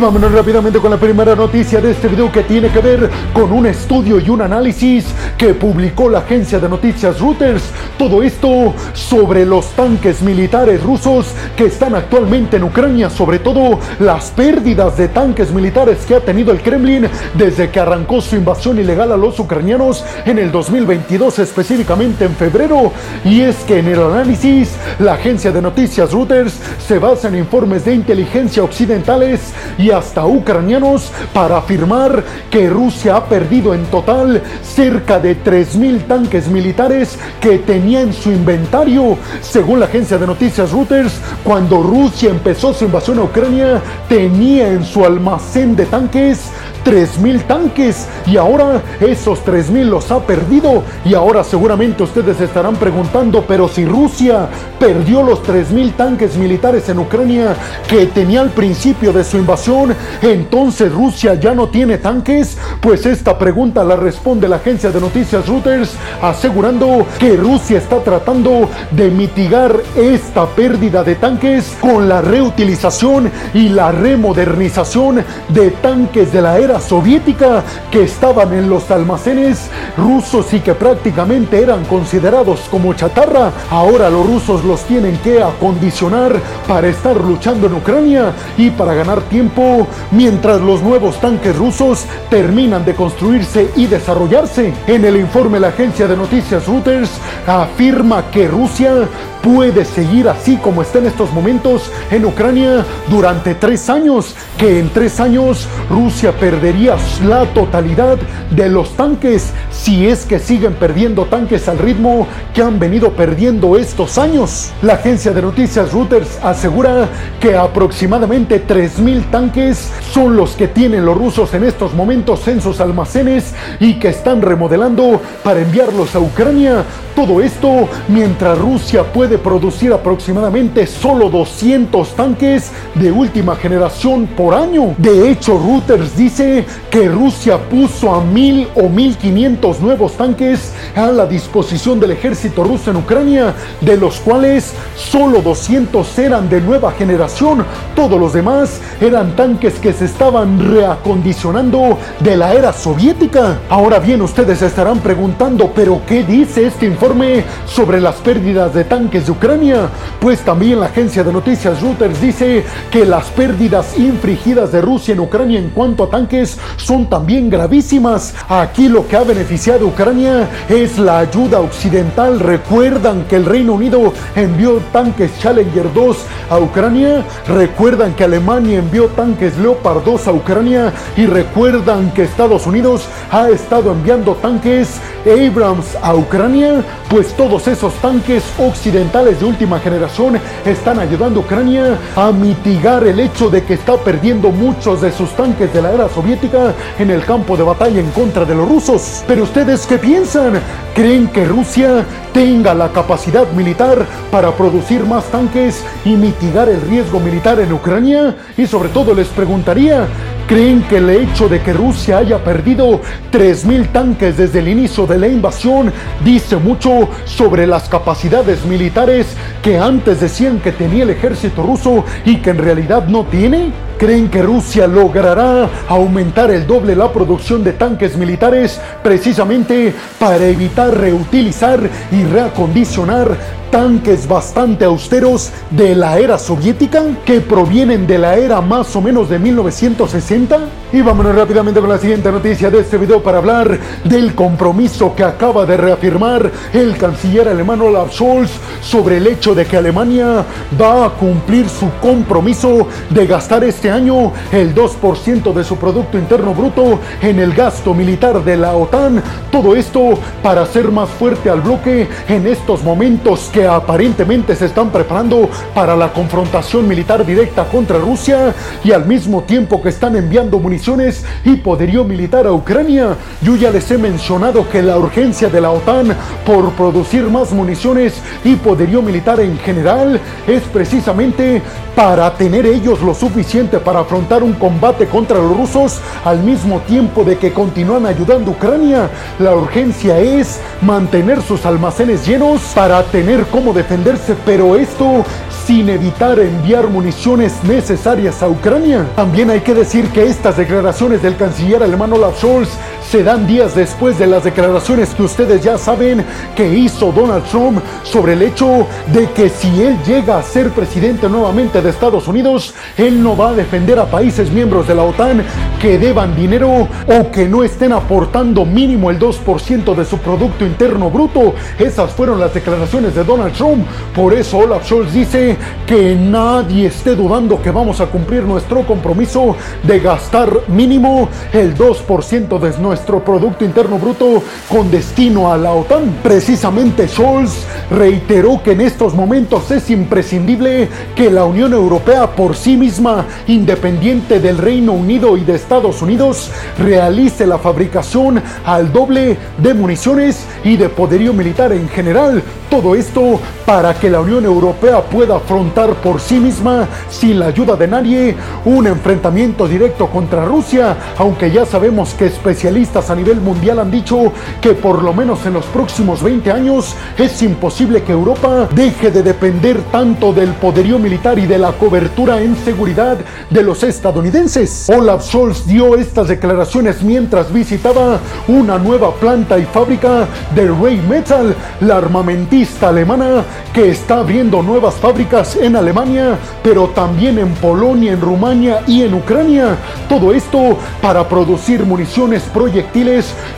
vámonos rápidamente con la primera noticia de este video que tiene que ver con un estudio y un análisis que publicó la agencia de noticias Reuters. Todo esto sobre los tanques militares rusos que están actualmente en Ucrania, sobre todo las pérdidas de tanques militares que ha tenido el Kremlin desde que arrancó su invasión ilegal a los ucranianos en el 2022, específicamente en febrero. Y es que en el análisis, la agencia de noticias Reuters se basa en informes de inteligencia occidentales y hasta ucranianos para afirmar que Rusia ha perdido en total cerca de 3.000 tanques militares que tenía en su inventario. Según la agencia de noticias Reuters, cuando Rusia empezó su invasión a Ucrania, tenía en su almacén de tanques 3.000 tanques y ahora esos 3.000 los ha perdido. Y ahora seguramente ustedes estarán preguntando, pero si Rusia perdió los 3.000 tanques militares en Ucrania que tenía al principio de su invasión, entonces Rusia ya no tiene tanques, pues esta pregunta la responde la agencia de noticias Reuters asegurando que Rusia está tratando de mitigar esta pérdida de tanques con la reutilización y la remodernización de tanques de la era soviética que estaban en los almacenes rusos y que prácticamente eran considerados como chatarra. Ahora los rusos los tienen que acondicionar para estar luchando en Ucrania y para ganar tiempo mientras los nuevos tanques rusos terminan de construirse y desarrollarse. En el informe la agencia de noticias Reuters afirma que Rusia puede seguir así como está en estos momentos en Ucrania durante tres años, que en tres años Rusia perdería la totalidad de los tanques si es que siguen perdiendo tanques al ritmo que han venido perdiendo estos años. La agencia de noticias Reuters asegura que aproximadamente 3.000 tanques son los que tienen los rusos en estos momentos en sus almacenes y que están remodelando para enviarlos a Ucrania. Todo esto mientras Rusia puede producir aproximadamente solo 200 tanques de última generación por año. De hecho, Reuters dice que Rusia puso a 1000 o 1500 nuevos tanques a la disposición del ejército ruso en Ucrania, de los cuales solo 200 eran de nueva generación. Todos los demás eran tanques que se estaban reacondicionando de la era soviética. Ahora bien, ustedes estarán preguntando, ¿pero qué dice este informe sobre las pérdidas de tanques de Ucrania? Pues también la agencia de noticias Reuters dice que las pérdidas infligidas de Rusia en Ucrania en cuanto a tanques son también gravísimas. Aquí lo que ha beneficiado a Ucrania es la ayuda occidental. Recuerdan que el Reino Unido envió tanques Challenger 2 a Ucrania. Recuerdan que Alemania envió tanques Leopard 2 a Ucrania. Y recuerdan que Estados Unidos ha estado enviando tanques Abrams a Ucrania. Pues todos esos tanques occidentales de última generación están ayudando a Ucrania a mitigar el hecho de que está perdiendo muchos de sus tanques de la era soviética en el campo de batalla en contra de los rusos. Pero ustedes qué piensan? ¿Creen que Rusia tenga la capacidad militar para producir más tanques y mitigar el riesgo militar en Ucrania? Y sobre todo les preguntaría, ¿Creen que el hecho de que Rusia haya perdido 3.000 tanques desde el inicio de la invasión dice mucho sobre las capacidades militares que antes decían que tenía el ejército ruso y que en realidad no tiene? ¿Creen que Rusia logrará aumentar el doble la producción de tanques militares precisamente para evitar reutilizar y reacondicionar tanques bastante austeros de la era soviética que provienen de la era más o menos de 1960? Y vámonos rápidamente con la siguiente noticia de este video para hablar del compromiso que acaba de reafirmar el canciller alemán Olaf Scholz sobre el hecho de que Alemania va a cumplir su compromiso de gastar este año el 2% de su Producto Interno Bruto en el gasto militar de la OTAN. Todo esto para hacer más fuerte al bloque en estos momentos que aparentemente se están preparando para la confrontación militar directa contra Rusia y al mismo tiempo que están enviando municiones y poderío militar a Ucrania. Yo ya les he mencionado que la urgencia de la OTAN por producir más municiones y poderío militar en general es precisamente para tener ellos lo suficiente para afrontar un combate contra los rusos al mismo tiempo de que continúan ayudando a Ucrania. La urgencia es mantener sus almacenes llenos para tener cómo defenderse, pero esto sin evitar enviar municiones necesarias a Ucrania. También hay que decir que estas declaraciones del canciller alemán Olaf Scholz se dan días después de las declaraciones que ustedes ya saben que hizo Donald Trump sobre el hecho de que si él llega a ser presidente nuevamente de Estados Unidos, él no va a defender a países miembros de la OTAN que deban dinero o que no estén aportando mínimo el 2% de su Producto Interno Bruto. Esas fueron las declaraciones de Donald Trump. Por eso Olaf Scholz dice que nadie esté dudando que vamos a cumplir nuestro compromiso de gastar mínimo el 2% de nuestro nuestro Producto Interno Bruto con destino a la OTAN. Precisamente Scholz reiteró que en estos momentos es imprescindible que la Unión Europea por sí misma, independiente del Reino Unido y de Estados Unidos, realice la fabricación al doble de municiones y de poderío militar en general. Todo esto para que la Unión Europea pueda afrontar por sí misma, sin la ayuda de nadie, un enfrentamiento directo contra Rusia, aunque ya sabemos que especialistas a nivel mundial han dicho que por lo menos en los próximos 20 años es imposible que Europa deje de depender tanto del poderío militar y de la cobertura en seguridad de los estadounidenses. Olaf Scholz dio estas declaraciones mientras visitaba una nueva planta y fábrica de Rheinmetall, la armamentista alemana que está abriendo nuevas fábricas en Alemania, pero también en Polonia, en Rumania y en Ucrania. Todo esto para producir municiones proyectadas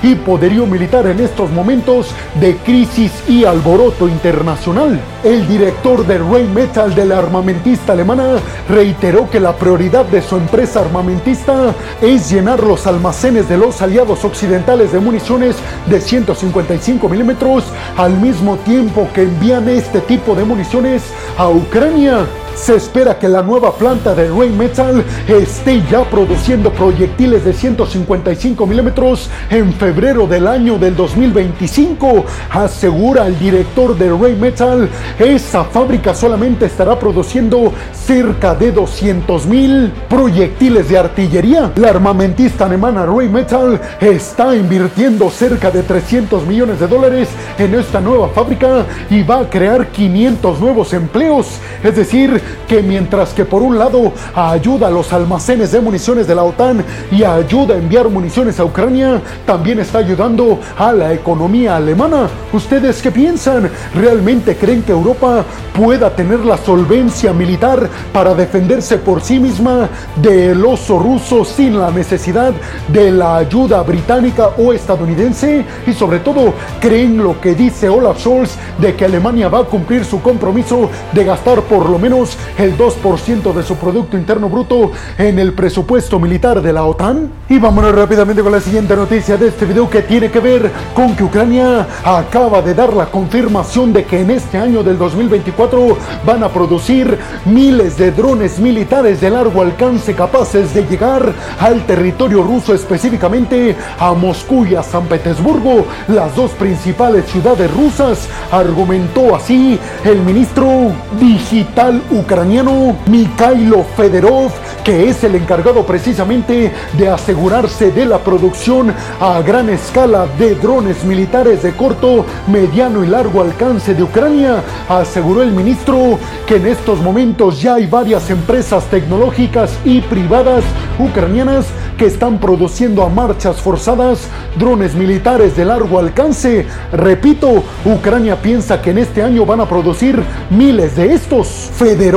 y poderío militar en estos momentos de crisis y alboroto internacional. El director de Rheinmetall de la armamentista alemana reiteró que la prioridad de su empresa armamentista es llenar los almacenes de los aliados occidentales de municiones de 155 milímetros al mismo tiempo que envían este tipo de municiones a Ucrania. Se espera que la nueva planta de Rheinmetall esté ya produciendo proyectiles de 155 milímetros en febrero del año del 2025, asegura el director de Rheinmetall. Esa fábrica solamente estará produciendo cerca de 200 mil proyectiles de artillería. La armamentista alemana Rheinmetall está invirtiendo cerca de 300 millones de dólares en esta nueva fábrica y va a crear 500 nuevos empleos, es decir, que mientras que por un lado ayuda a los almacenes de municiones de la OTAN y ayuda a enviar municiones a Ucrania, también está ayudando a la economía alemana. ¿Ustedes qué piensan? ¿Realmente creen que Europa pueda tener la solvencia militar para defenderse por sí misma del oso ruso sin la necesidad de la ayuda británica o estadounidense? Y sobre todo, ¿creen lo que dice Olaf Scholz de que Alemania va a cumplir su compromiso de gastar por lo menos el 2% de su Producto Interno Bruto en el presupuesto militar de la OTAN. Y vámonos rápidamente con la siguiente noticia de este video que tiene que ver con que Ucrania acaba de dar la confirmación de que en este año del 2024 van a producir miles de drones militares de largo alcance capaces de llegar al territorio ruso, específicamente a Moscú y a San Petersburgo, las dos principales ciudades rusas, argumentó así el ministro digital ucraniano ucraniano Mikhailo Federov, que es el encargado precisamente de asegurarse de la producción a gran escala de drones militares de corto, mediano y largo alcance de Ucrania, aseguró el ministro que en estos momentos ya hay varias empresas tecnológicas y privadas ucranianas que están produciendo a marchas forzadas drones militares de largo alcance. Repito, Ucrania piensa que en este año van a producir miles de estos. Federov,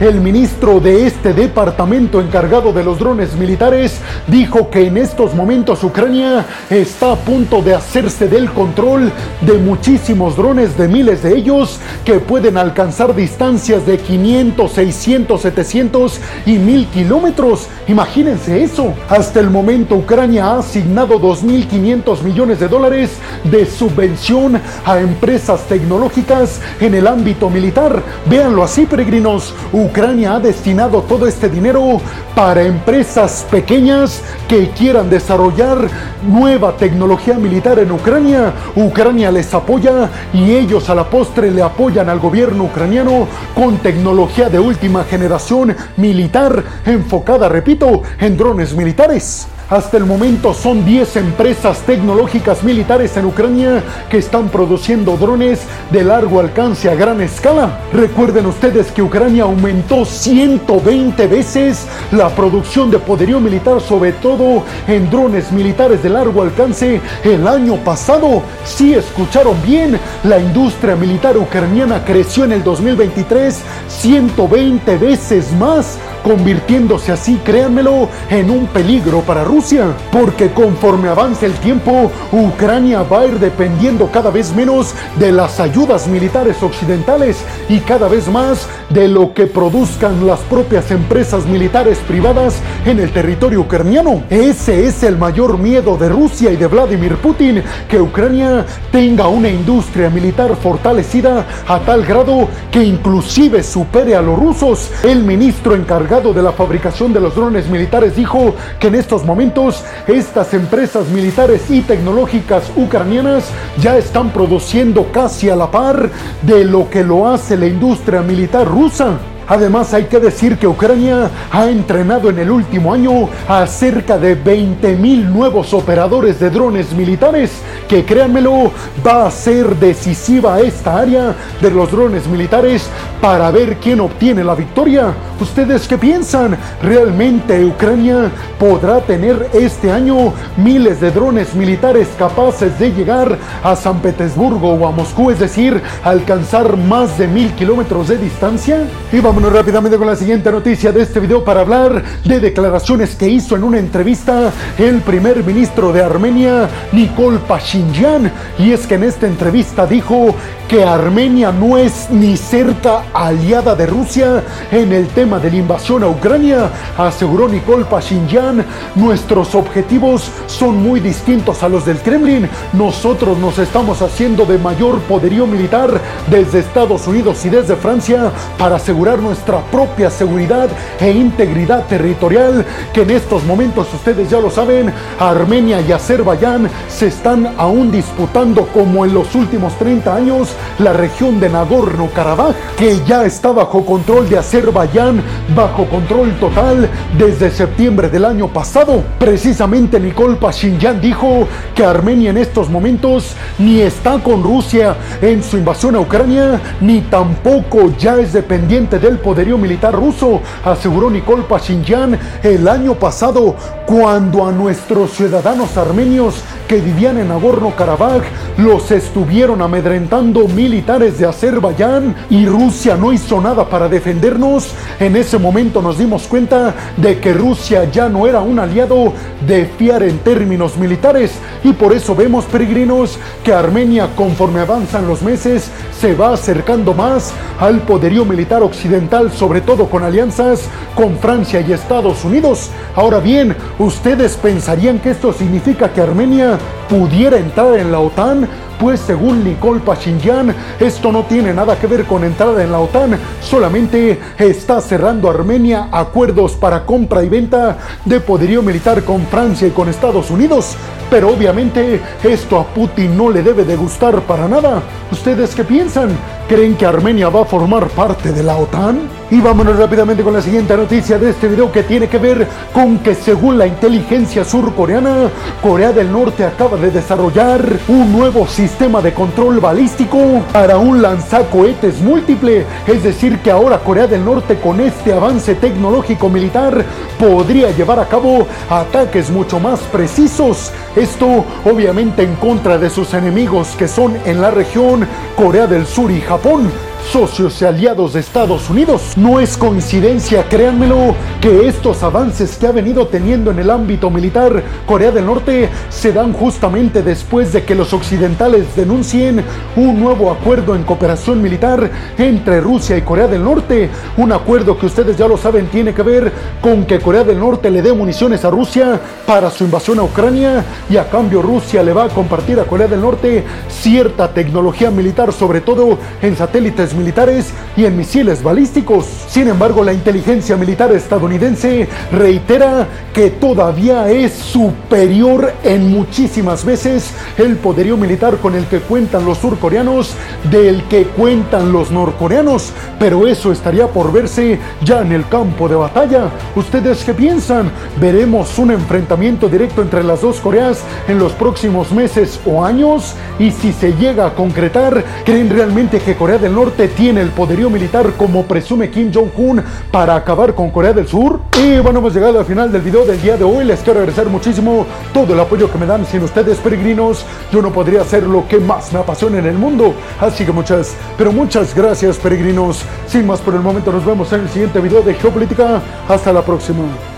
el ministro de este departamento encargado de los drones militares, dijo que en estos momentos Ucrania está a punto de hacerse del control de muchísimos drones, de miles de ellos, que pueden alcanzar distancias de 500, 600, 700 y 1000 kilómetros. Imagínense eso. Hasta el momento Ucrania ha asignado 2.500 millones de dólares de subvención a empresas tecnológicas en el ámbito militar. Véanlo así, peregrinos. Ucrania ha destinado todo este dinero para empresas pequeñas que quieran desarrollar nueva tecnología militar en Ucrania. Ucrania les apoya y ellos a la postre le apoyan al gobierno ucraniano con tecnología de última generación militar enfocada, repito, en drones militares. Hasta el momento son 10 empresas tecnológicas militares en Ucrania que están produciendo drones de largo alcance a gran escala. Recuerden ustedes que Ucrania aumentó 120 veces la producción de poderío militar, sobre todo en drones militares de largo alcance el año pasado. Si escucharon bien, la industria militar ucraniana creció en el 2023 120 veces más convirtiéndose así, créanmelo, en un peligro para Rusia. Porque conforme avance el tiempo, Ucrania va a ir dependiendo cada vez menos de las ayudas militares occidentales y cada vez más de lo que produzcan las propias empresas militares privadas en el territorio ucraniano. Ese es el mayor miedo de Rusia y de Vladimir Putin, que Ucrania tenga una industria militar fortalecida a tal grado que inclusive supere a los rusos. El ministro encargado de la fabricación de los drones militares dijo que en estos momentos estas empresas militares y tecnológicas ucranianas ya están produciendo casi a la par de lo que lo hace la industria militar rusa. Además hay que decir que Ucrania ha entrenado en el último año a cerca de 20.000 nuevos operadores de drones militares, que créanmelo, va a ser decisiva esta área de los drones militares para ver quién obtiene la victoria. ¿Ustedes qué piensan? ¿Realmente Ucrania podrá tener este año miles de drones militares capaces de llegar a San Petersburgo o a Moscú, es decir, alcanzar más de mil kilómetros de distancia? Y vámonos rápidamente con la siguiente noticia de este video para hablar de declaraciones que hizo en una entrevista el primer ministro de Armenia, Nikol Pashinyan. Y es que en esta entrevista dijo que Armenia no es ni cerca aliada de Rusia en el tema de la invasión a Ucrania, aseguró Nicole Pashinyan, nuestros objetivos son muy distintos a los del Kremlin. Nosotros nos estamos haciendo de mayor poderío militar desde Estados Unidos y desde Francia para asegurar nuestra propia seguridad e integridad territorial, que en estos momentos ustedes ya lo saben, Armenia y Azerbaiyán se están aún disputando como en los últimos 30 años la región de Nagorno-Karabaj, que ya está bajo control de Azerbaiyán bajo control total desde septiembre del año pasado. Precisamente Nicole Pashinyan dijo que Armenia en estos momentos ni está con Rusia en su invasión a Ucrania, ni tampoco ya es dependiente del poderío militar ruso, aseguró Nicole Pashinyan el año pasado cuando a nuestros ciudadanos armenios que vivían en Nagorno-Karabaj los estuvieron amedrentando militares de Azerbaiyán y Rusia no hizo nada para defendernos. En ese momento nos dimos cuenta de que Rusia ya no era un aliado de fiar en términos militares y por eso vemos peregrinos que Armenia conforme avanzan los meses se va acercando más al poderío militar occidental, sobre todo con alianzas con Francia y Estados Unidos. Ahora bien, ¿ustedes pensarían que esto significa que Armenia pudiera entrar en la OTAN? Pues según Nicole Pashinyan, esto no tiene nada que ver con entrada en la OTAN, solamente está cerrando Armenia acuerdos para compra y venta de poderío militar con Francia y con Estados Unidos. Pero obviamente esto a Putin no le debe de gustar para nada. ¿Ustedes qué piensan? ¿Creen que Armenia va a formar parte de la OTAN? Y vámonos rápidamente con la siguiente noticia de este video que tiene que ver con que según la inteligencia surcoreana, Corea del Norte acaba de desarrollar un nuevo sistema de control balístico para un lanzacohetes múltiple. Es decir, que ahora Corea del Norte con este avance tecnológico militar podría llevar a cabo ataques mucho más precisos. Esto obviamente en contra de sus enemigos que son en la región Corea del Sur y Japón Japón socios y aliados de Estados Unidos. No es coincidencia, créanmelo, que estos avances que ha venido teniendo en el ámbito militar Corea del Norte se dan justamente después de que los occidentales denuncien un nuevo acuerdo en cooperación militar entre Rusia y Corea del Norte. Un acuerdo que ustedes ya lo saben tiene que ver con que Corea del Norte le dé municiones a Rusia para su invasión a Ucrania y a cambio Rusia le va a compartir a Corea del Norte cierta tecnología militar, sobre todo en satélites militares y en misiles balísticos. Sin embargo, la inteligencia militar estadounidense reitera que todavía es superior en muchísimas veces el poderío militar con el que cuentan los surcoreanos del que cuentan los norcoreanos, pero eso estaría por verse ya en el campo de batalla. ¿Ustedes qué piensan? ¿Veremos un enfrentamiento directo entre las dos Coreas en los próximos meses o años? Y si se llega a concretar, ¿creen realmente que Corea del Norte tiene el poderío militar como presume Kim Jong-un para acabar con Corea del Sur? Y bueno, hemos llegado al final del video del día de hoy. Les quiero agradecer muchísimo todo el apoyo que me dan. Sin ustedes, peregrinos, yo no podría hacer lo que más me apasiona en el mundo. Así que muchas, pero muchas gracias, peregrinos. Sin más por el momento, nos vemos en el siguiente video de Geopolítica. Hasta la próxima.